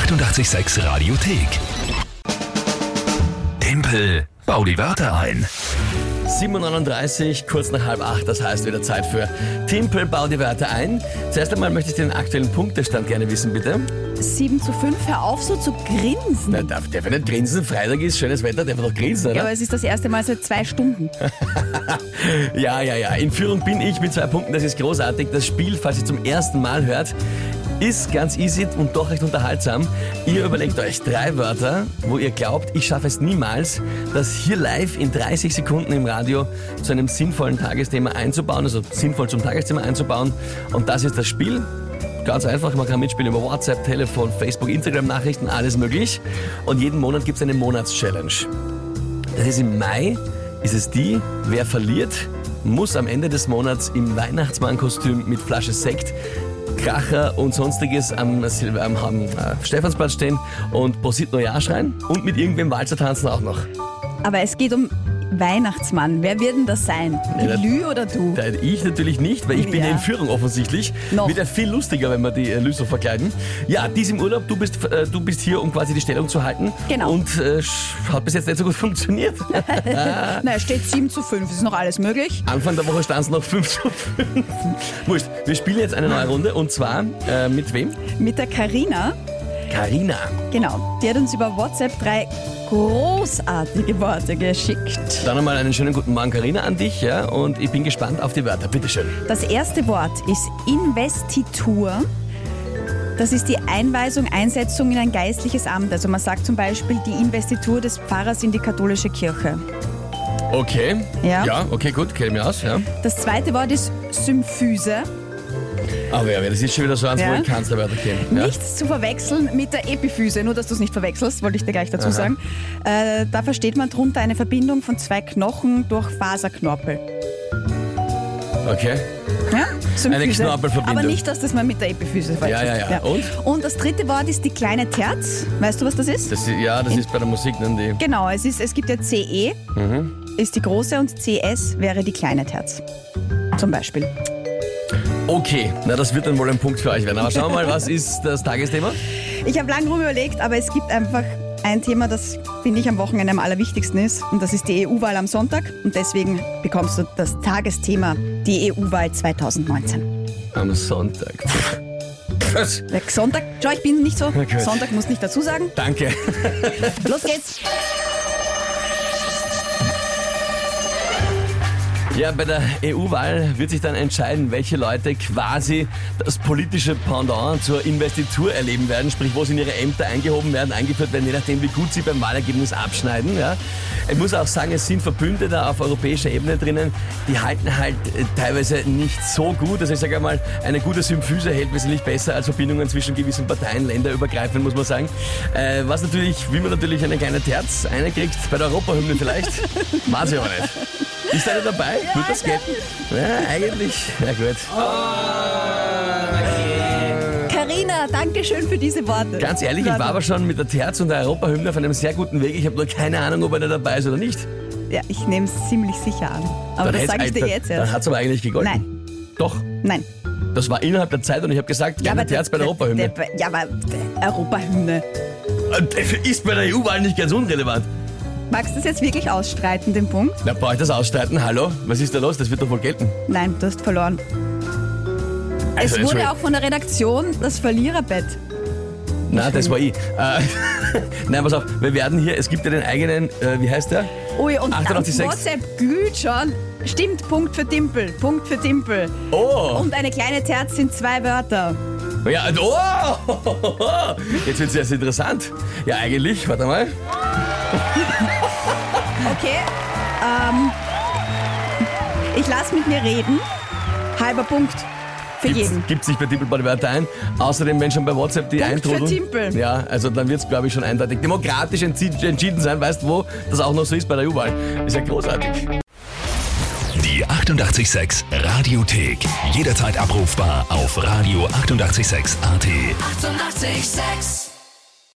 886 Radiothek. Tempel, bau die Wörter ein. 7.39 kurz nach halb acht, das heißt wieder Zeit für Timpel, bau die Wörter ein. Zuerst einmal möchte ich den aktuellen Punktestand gerne wissen, bitte. 7 zu 5, hör auf so zu grinsen. Na, darf der nicht grinsen? Freitag ist schönes Wetter, der wird doch grinsen, Ja, oder? aber es ist das erste Mal seit zwei Stunden. Ja, ja, ja. In Führung bin ich mit zwei Punkten, das ist großartig. Das Spiel, falls ihr zum ersten Mal hört, ist ganz easy und doch recht unterhaltsam. Ihr überlegt euch drei Wörter, wo ihr glaubt, ich schaffe es niemals, das hier live in 30 Sekunden im Radio zu einem sinnvollen Tagesthema einzubauen, also sinnvoll zum Tagesthema einzubauen. Und das ist das Spiel. Ganz einfach, man kann mitspielen über WhatsApp, Telefon, Facebook, Instagram-Nachrichten, alles möglich. Und jeden Monat gibt es eine Monatschallenge. Das ist im Mai, ist es die, wer verliert, muss am Ende des Monats im Weihnachtsmannkostüm mit Flasche Sekt, Kracher und sonstiges am, Sil- am, am äh, Stephansplatz stehen und Prosit Neujahr schreien und mit irgendwem Walzer tanzen auch noch. Aber es geht um Weihnachtsmann. Wer wird denn das sein? Die Ja, Lü oder du? Da, ich natürlich nicht, weil ich bin ja Ja. in Führung offensichtlich. Noch. Wird ja viel lustiger, wenn wir die äh, Lü so verkleiden. Ja, dies im Urlaub, du bist, äh, du bist hier, um quasi die Stellung zu halten. Genau. Und äh, hat bis jetzt nicht so gut funktioniert. Na, es steht 7 zu 5, ist noch alles möglich. Anfang der Woche stand es noch 5 zu 5. Wurscht, wir spielen jetzt eine neue Runde und zwar äh, mit wem? Mit der Karina, Karina. genau, die hat uns über WhatsApp drei großartige Worte geschickt. Dann einmal einen schönen guten Morgen, Karina, an dich. Ja? Und ich bin gespannt auf die Wörter. Bitteschön. Das erste Wort ist Investitur. Das ist die Einweisung, Einsetzung in ein geistliches Amt. Also man sagt zum Beispiel die Investitur des Pfarrers in die katholische Kirche. Okay. Ja. Ja, okay, gut, kenne mich aus. Ja. Das zweite Wort ist Symphyse. Aber ja, das ist schon wieder so eins, wo Ja. ich kannst der Wörter kennen. Ja? Nichts zu verwechseln mit der Epiphyse, nur dass du es nicht verwechselst, wollte ich dir gleich dazu Aha. sagen. Äh, da versteht man drunter eine Verbindung von zwei Knochen durch Faserknorpel. Okay. Ja? Symphyse. Knorpelverbindung. Aber nicht, dass das mal mit der Epiphyse verwechselt. Ja, ja, ja. Und? Und das dritte Wort ist die kleine Terz. Weißt du, was das ist? Das ist, ja, das ist bei der Musik dann die. Genau, es, ist, es gibt ja CE, Mhm. ist die große und CS wäre die kleine Terz. Zum Beispiel. Okay, na das wird dann wohl ein Punkt für euch werden. Aber schauen wir mal, was ist das Tagesthema? Ich habe lange rum überlegt, aber es gibt einfach ein Thema, das finde ich am Wochenende am allerwichtigsten ist. Und das ist die EU-Wahl am Sonntag. Und deswegen bekommst du das Tagesthema, die EU-Wahl 2019. Am Sonntag. Sonntag, schau, ich bin nicht so. Sonntag muss nicht dazu sagen. Danke. Los geht's. Ja, bei der EU-Wahl wird sich dann entscheiden, welche Leute quasi das politische Pendant zur Investitur erleben werden, sprich, wo sie in ihre Ämter eingehoben werden, eingeführt werden, je nachdem, wie gut sie beim Wahlergebnis abschneiden. Ja. Ich muss auch sagen, es sind Verbündete auf europäischer Ebene drinnen, die halten halt äh, teilweise nicht so gut. Also ich sage einmal, eine gute Symphyse hält wesentlich besser als Verbindungen zwischen gewissen Parteien, länderübergreifend, muss man sagen. Äh, was natürlich, wie man natürlich eine kleine Terz, eine kriegt bei der Europahymne vielleicht, weiß ich aber nicht. Ist einer dabei? Tut das gelten? Ja, eigentlich. Ja gut. Karina, danke schön für diese Worte. Ganz ehrlich, ich war aber schon mit der Terz und der Europahymne auf einem sehr guten Weg. Ich habe nur keine Ahnung, ob einer dabei ist oder nicht. Ja, ich nehme es ziemlich sicher an. Aber das sage ich dir jetzt Dann erst. hat es aber eigentlich gegolten. Nein, Doch. nein. Das war innerhalb der Zeit und ich habe gesagt, kleine Terz bei der Europahymne. Ja, aber der Europahymne. Äh, Ist bei der EU-Wahl nicht ganz unrelevant. Magst du das jetzt wirklich ausstreiten, den Punkt? Na, brauche ich das ausstreiten? Hallo? Was ist da los? Das wird doch wohl gelten. Nein, du hast verloren. Also, es wurde auch von der Redaktion das Verliererbett. Nein, das war ich. Äh, Nein, pass auf, wir werden hier, es gibt ja den eigenen, äh, wie heißt der? Ui, und 88,6. dann WhatsApp glüht schon. Stimmt, Punkt für Timpel, Punkt für Timpel. Oh! Und eine kleine Terz sind zwei Wörter. Ja, oh! Jetzt wird es erst interessant. Ja, eigentlich, warte mal. Okay, ähm, ich lasse mit mir reden. Halber Punkt für jeden. Gibt sich bei Timpel bei den Wörter ein. Außerdem, wenn schon bei WhatsApp die Punkt für eintrudeln. Timpel. Ja, also dann wird es, glaube ich, schon eindeutig demokratisch entschieden sein. Weißt du, wo das auch noch so ist bei der EU-Wahl? Ist ja großartig. Die 886 Radiothek. Jederzeit abrufbar auf radio886.at. 886! 886